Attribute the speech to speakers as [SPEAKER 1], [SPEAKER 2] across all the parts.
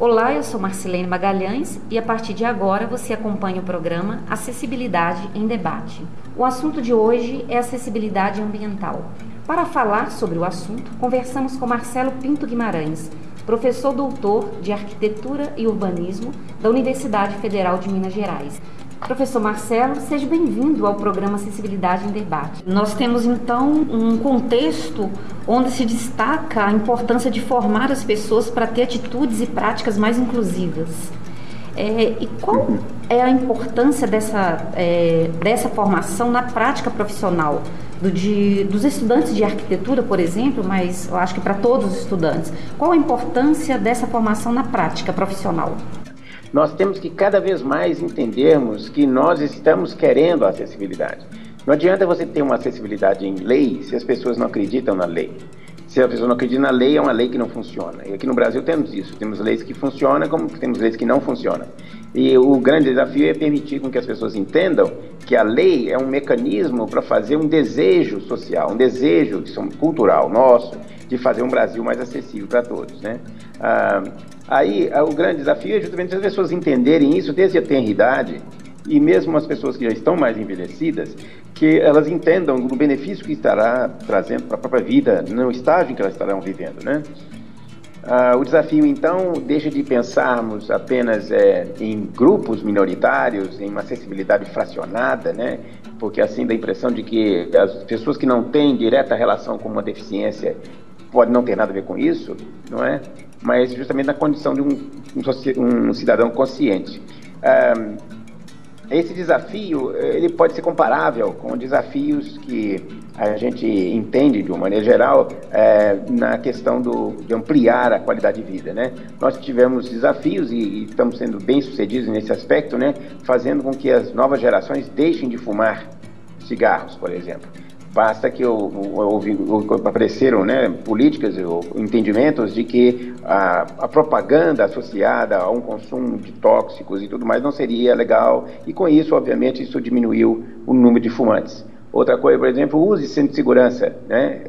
[SPEAKER 1] Olá, eu sou Marcelene Magalhães e a partir de agora você acompanha o programa Acessibilidade em Debate. O assunto de hoje é acessibilidade ambiental. Para falar sobre o assunto, conversamos com Marcelo Pinto Guimarães, professor doutor de Arquitetura e Urbanismo da Universidade Federal de Minas Gerais. Professor Marcelo, seja bem-vindo ao programa Acessibilidade em Debate. Nós temos então um contexto onde se destaca a importância de formar as pessoas para ter atitudes e práticas mais inclusivas. É, e qual é a importância dessa, é, dessa formação na prática profissional? Do, de, dos estudantes de arquitetura, por exemplo, mas eu acho que para todos os estudantes. Qual a importância dessa formação na prática profissional?
[SPEAKER 2] Nós temos que cada vez mais entendermos que nós estamos querendo acessibilidade. Não adianta você ter uma acessibilidade em lei se as pessoas não acreditam na lei. Se a pessoa não acredita na lei, é uma lei que não funciona. E aqui no Brasil temos isso. Temos leis que funcionam, como temos leis que não funcionam. E o grande desafio é permitir com que as pessoas entendam que a lei é um mecanismo para fazer um desejo social, um desejo cultural nosso de fazer um Brasil mais acessível para todos, né? Ah, Aí, o grande desafio é justamente as pessoas entenderem isso desde a tenra idade, e mesmo as pessoas que já estão mais envelhecidas, que elas entendam o benefício que estará trazendo para a própria vida, no estágio em que elas estarão vivendo, né? Ah, o desafio, então, deixa de pensarmos apenas é, em grupos minoritários, em uma acessibilidade fracionada, né? porque assim dá a impressão de que as pessoas que não têm direta relação com uma deficiência podem não ter nada a ver com isso, não é? mas justamente na condição de um, um, um cidadão consciente. Um, esse desafio ele pode ser comparável com desafios que a gente entende de uma maneira geral é, na questão do, de ampliar a qualidade de vida, né? Nós tivemos desafios e, e, estamos sendo bem sucedidos nesse aspecto, né? Fazendo com que as novas gerações deixem de fumar cigarros, por exemplo. Basta que houve, apareceram né, políticas ou entendimentos de que a, a, propaganda associada a um consumo de tóxicos e tudo mais não seria legal, e com isso, obviamente, isso diminuiu o número de fumantes. Outra coisa, por exemplo, de cinto de segurança. Né?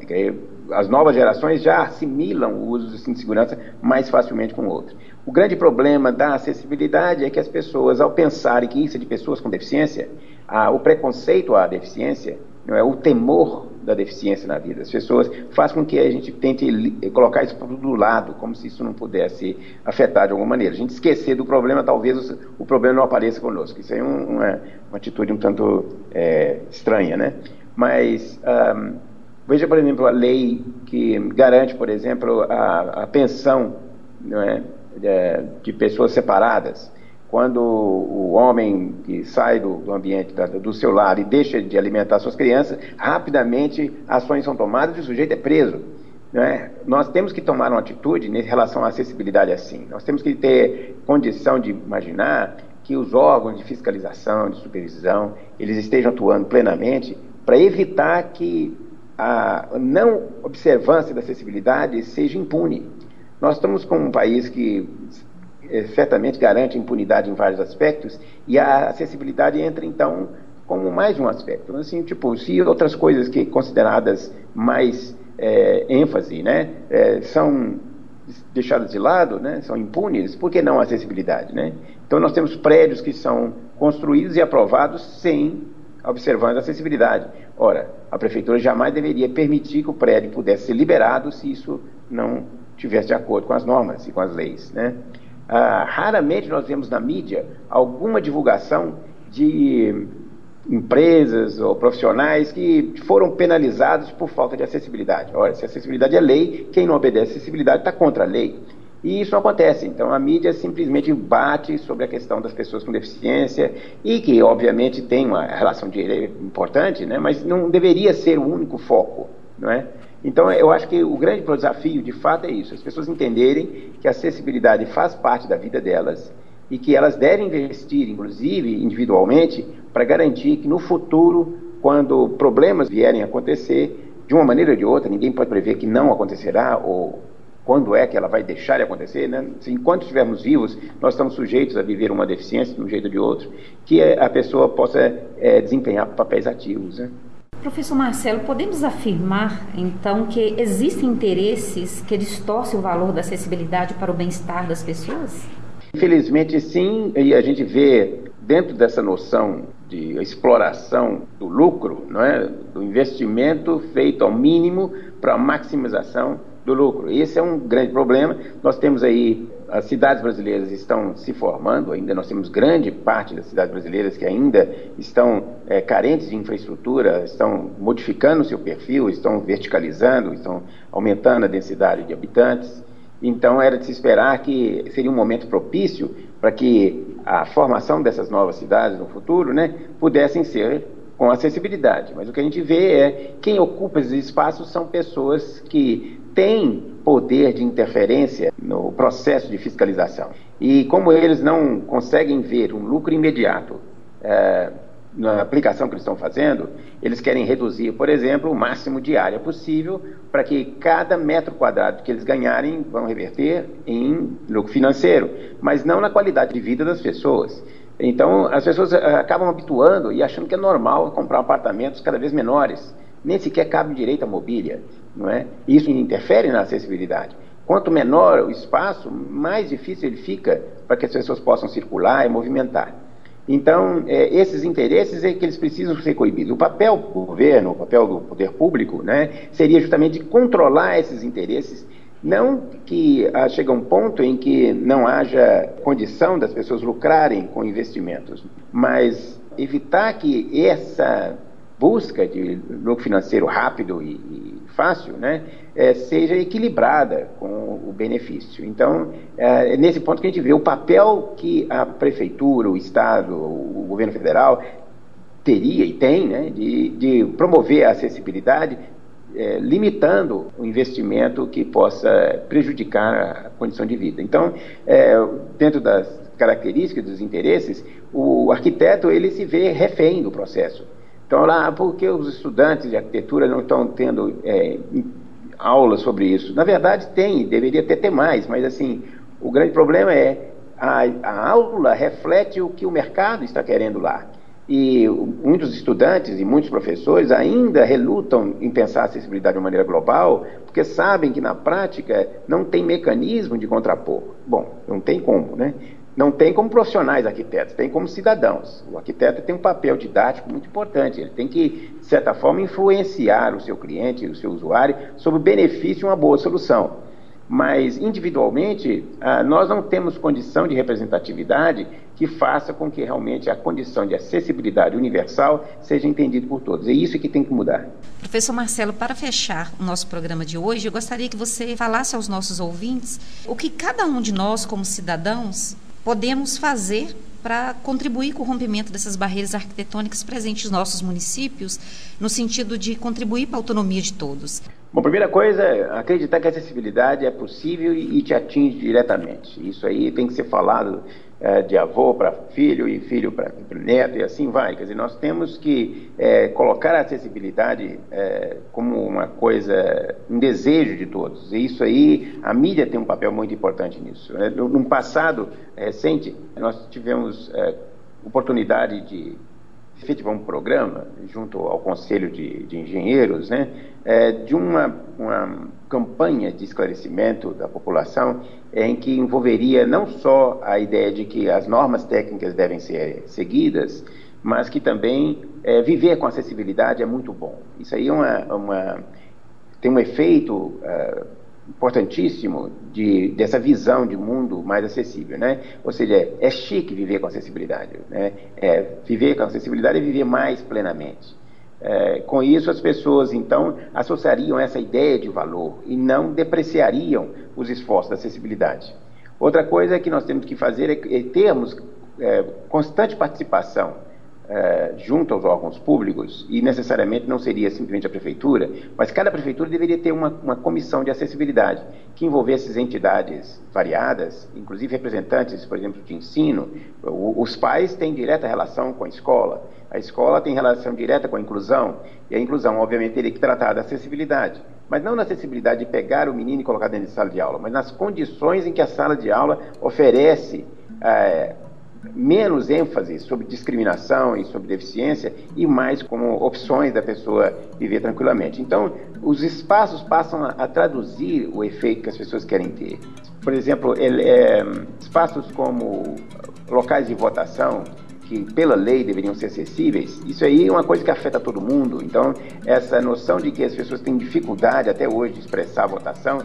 [SPEAKER 2] As novas gerações já assimilam o uso de cinto de segurança mais facilmente com o outro. O grande problema da acessibilidade é que as pessoas, ao pensarem que isso é de pessoas com deficiência, a, o preconceito à deficiência não é o temor da deficiência na vida. As pessoas faz com que a gente tente colocar isso do lado, como se isso não pudesse afetar de alguma maneira. A gente esquecer do problema, talvez o problema não apareça conosco. Isso é uma, uma atitude um tanto é, estranha, né? Mas um, veja, por exemplo, a lei que garante, por exemplo, a, a pensão é, de, de pessoas separadas quando o homem que sai do, ambiente do seu lar e deixa de alimentar suas crianças, rapidamente ações são tomadas e o sujeito é preso. É? Nós temos que tomar uma atitude em relação à acessibilidade assim. Nós temos que ter condição de imaginar que os órgãos de fiscalização, de supervisão, eles estejam atuando plenamente para evitar que a não observância da acessibilidade seja impune. Nós estamos com um país que é, certamente garante impunidade em vários aspectos, e a acessibilidade entra, então, como mais um aspecto. Assim, tipo, se outras coisas que consideradas mais é, ênfase, né, é, são deixadas de lado, né, são impunes, por que não a acessibilidade, né? Então nós temos prédios que são construídos e aprovados sem observando a acessibilidade. Ora, a prefeitura jamais deveria permitir que o prédio pudesse ser liberado se isso não tivesse de acordo com as normas e com as leis, né? Ah, raramente nós vemos na mídia alguma divulgação de empresas ou profissionais que foram penalizados por falta de acessibilidade. Olha, se acessibilidade é lei, quem não obedece à acessibilidade está contra a lei. E isso acontece. Então a mídia simplesmente bate sobre a questão das pessoas com deficiência e que obviamente tem uma relação de importante, né? mas não deveria ser o único foco, não é? Então, eu acho que o grande desafio, de fato, é isso: as pessoas entenderem que a acessibilidade faz parte da vida delas e que elas devem investir, inclusive individualmente, para garantir que no futuro, quando problemas vierem acontecer, de uma maneira ou de outra, ninguém pode prever que não acontecerá ou quando é que ela vai deixar de acontecer, né? enquanto estivermos vivos, nós estamos sujeitos a viver uma deficiência de um jeito ou de outro, que a pessoa possa é, desempenhar papéis ativos. Né?
[SPEAKER 1] Professor Marcelo, podemos afirmar então que existem interesses que distorcem o valor da acessibilidade para o bem-estar das pessoas?
[SPEAKER 2] Infelizmente, sim, e a gente vê dentro dessa noção de exploração do lucro, não é? do investimento feito ao mínimo para a maximização do lucro. Esse é um grande problema. Nós temos aí as cidades brasileiras estão se formando, ainda nós temos grande parte das cidades brasileiras que ainda estão é, carentes de infraestrutura, estão modificando o seu perfil, estão verticalizando, estão aumentando a densidade de habitantes. Então era de se esperar que seria um momento propício para que a formação dessas novas cidades no futuro né, pudessem ser com acessibilidade. Mas o que a gente vê é quem ocupa esses espaços são pessoas que têm poder de interferência no processo de fiscalização. E como eles não conseguem ver um lucro imediato é, na aplicação que eles estão fazendo, eles querem reduzir, por exemplo, o máximo de área possível para que cada metro quadrado que eles ganharem vão reverter em lucro financeiro, mas não na qualidade de vida das pessoas. Então, as pessoas eh, acabam habituando e achando que é normal comprar apartamentos cada vez menores. Nem sequer cabe direito à mobília, não é? Isso interfere na acessibilidade. Quanto menor o espaço, mais difícil ele fica para que as pessoas possam circular e movimentar. Então, é, esses interesses é que eles precisam ser coibidos. O papel do governo, o papel do poder público, né, seria justamente de controlar esses interesses não que ah, chega um ponto em que não haja condição das pessoas lucrarem com investimentos, mas evitar que essa busca de lucro financeiro rápido e, e fácil né, é, seja equilibrada com o benefício. Então, é, é nesse ponto que a gente vê o papel que a prefeitura, o Estado, o governo federal teria e tem né, de, de promover a acessibilidade é, limitando o investimento que possa prejudicar a condição de vida. Então, é, dentro das características dos interesses, o arquiteto ele se vê refém do processo. Então, lá, por que os estudantes de arquitetura não estão tendo é, aulas sobre isso? Na verdade, tem, deveria ter, ter mais, mas assim, o grande problema é a, a aula reflete o que o mercado está querendo lá. E muitos estudantes e muitos professores ainda relutam em pensar a acessibilidade de uma maneira global, porque sabem que na prática não tem mecanismo de contrapor. Bom, não tem como, né? Não tem como profissionais arquitetos, tem como cidadãos. O arquiteto tem um papel didático muito importante, ele tem que, de certa forma, influenciar o seu cliente, o seu usuário, sobre o benefício de uma boa solução mas individualmente ah, nós não temos condição de representatividade que faça com que realmente a condição de acessibilidade universal seja entendida por todos. É isso que tem que mudar.
[SPEAKER 1] Professor Marcelo, para fechar o nosso programa de hoje, eu gostaria que você falasse aos nossos ouvintes o que cada um de nós, como cidadãos, podemos fazer para contribuir com o rompimento dessas barreiras arquitetônicas presentes nos nossos municípios, no sentido de contribuir para a autonomia de todos?
[SPEAKER 2] Bom, primeira coisa, acreditar que a acessibilidade é possível e te atinge diretamente. Isso aí tem que ser falado é, de avô para filho e filho para neto e assim vai. Quer dizer, nós temos que é, colocar a acessibilidade é, como uma coisa, um desejo de todos. E isso aí, a mídia tem um papel muito importante nisso. Né? No passado recente, nós tivemos é, oportunidade de efetivar um programa junto ao Conselho de, de Engenheiros, né, é, de uma, uma campanha de esclarecimento da população em que envolveria não só a ideia de que as normas técnicas devem ser seguidas, mas que também é, viver com acessibilidade é muito bom. Isso aí é uma, uma tem um efeito uh, importantíssimo de, dessa visão de mundo mais acessível, né? Ou seja, é chique viver com acessibilidade, né? É, viver com acessibilidade é viver mais plenamente. É, com isso, as pessoas, então, associariam essa ideia de valor e não depreciariam os esforços da acessibilidade. Outra coisa que nós temos que fazer é, é termos é, constante participação é, junto aos órgãos públicos, e necessariamente não seria simplesmente a prefeitura, mas cada prefeitura deveria ter uma, uma comissão de acessibilidade que envolvesse entidades variadas, inclusive representantes, por exemplo, de ensino. O, os pais têm direta relação com a escola, a escola tem relação direta com a inclusão, e a inclusão, obviamente, teria que tratar da acessibilidade. Mas não na acessibilidade de pegar o menino e colocar dentro de sala de aula, mas nas condições em que a sala de aula oferece. É, menos ênfase sobre discriminação e sobre deficiência e mais como opções da pessoa viver tranquilamente. Então, os espaços passam a, traduzir o efeito que as pessoas querem ter. Por exemplo, ele, é, espaços como locais de votação, que pela lei deveriam ser acessíveis, isso aí é uma coisa que afeta todo mundo. Então, essa noção de que as pessoas têm dificuldade até hoje de expressar a votação,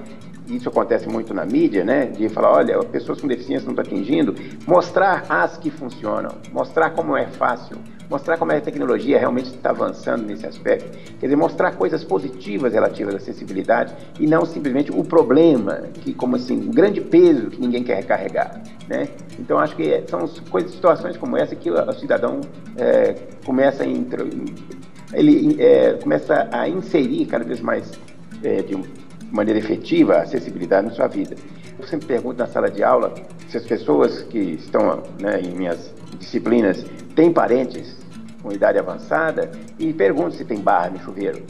[SPEAKER 2] isso acontece muito na mídia, né? De falar, olha, pessoas com deficiência não estão atingindo, mostrar as que funcionam, mostrar como é fácil, mostrar como é a tecnologia realmente está avançando nesse aspecto. Quer dizer, mostrar coisas positivas relativas à acessibilidade e não simplesmente o problema, que como assim, um grande peso que ninguém quer carregar, né? Então acho que são coisas, situações como essa que o cidadão é, começa a ele é, começa a inserir cada vez mais é, de um maneira efetiva a acessibilidade na sua vida. Eu sempre pergunto na sala de aula se as pessoas que estão né, em minhas disciplinas têm parentes com idade avançada e pergunto se tem barra no chuveiro.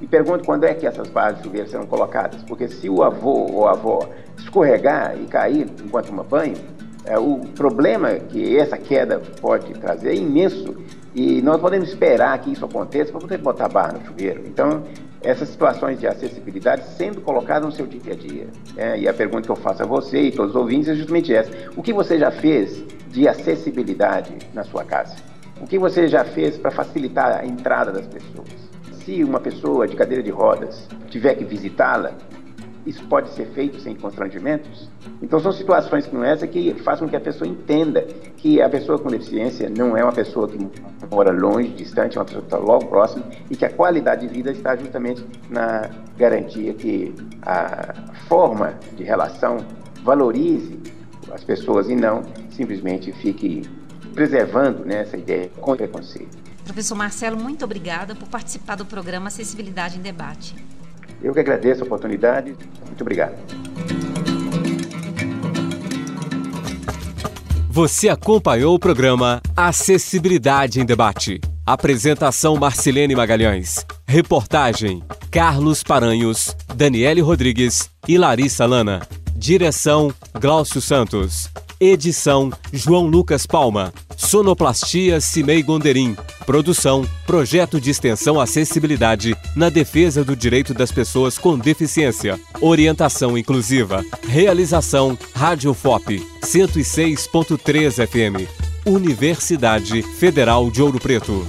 [SPEAKER 2] E pergunto quando é que essas barras de chuveiro serão colocadas, porque se o avô ou a avó escorregar e cair enquanto toma banho, é, o problema que essa queda pode trazer é imenso e nós podemos esperar que isso aconteça para poder botar barra no chuveiro. Então, essas situações de acessibilidade sendo colocadas no seu dia a dia. É, e a pergunta que eu faço a você e todos os ouvintes é justamente essa: o que você já fez de acessibilidade na sua casa? O que você já fez para facilitar a entrada das pessoas? Se uma pessoa de cadeira de rodas tiver que visitá-la, isso pode ser feito sem constrangimentos? Então são situações como essa que fazem com que a pessoa entenda que a pessoa com deficiência não é uma pessoa que mora longe, distante, é uma pessoa que está logo próxima e que a qualidade de vida está justamente na garantia que a forma de relação valorize as pessoas e não simplesmente fique preservando né, essa ideia com preconceito.
[SPEAKER 1] Professor Marcelo, muito obrigada por participar do programa Acessibilidade em Debate.
[SPEAKER 2] Eu que agradeço a oportunidade. Muito obrigado.
[SPEAKER 3] Você acompanhou o programa Acessibilidade em Debate. Apresentação Marcilene Magalhães. Reportagem Carlos Paranhos, Daniele Rodrigues e Larissa Lana. Direção Glaucio Santos. Edição João Lucas Palma. Sonoplastia Cimei Gonderim. Produção Projeto de Extensão Acessibilidade na defesa do direito das pessoas com deficiência. Orientação inclusiva. Realização Rádio FOP 106.3 FM. Universidade Federal de Ouro Preto.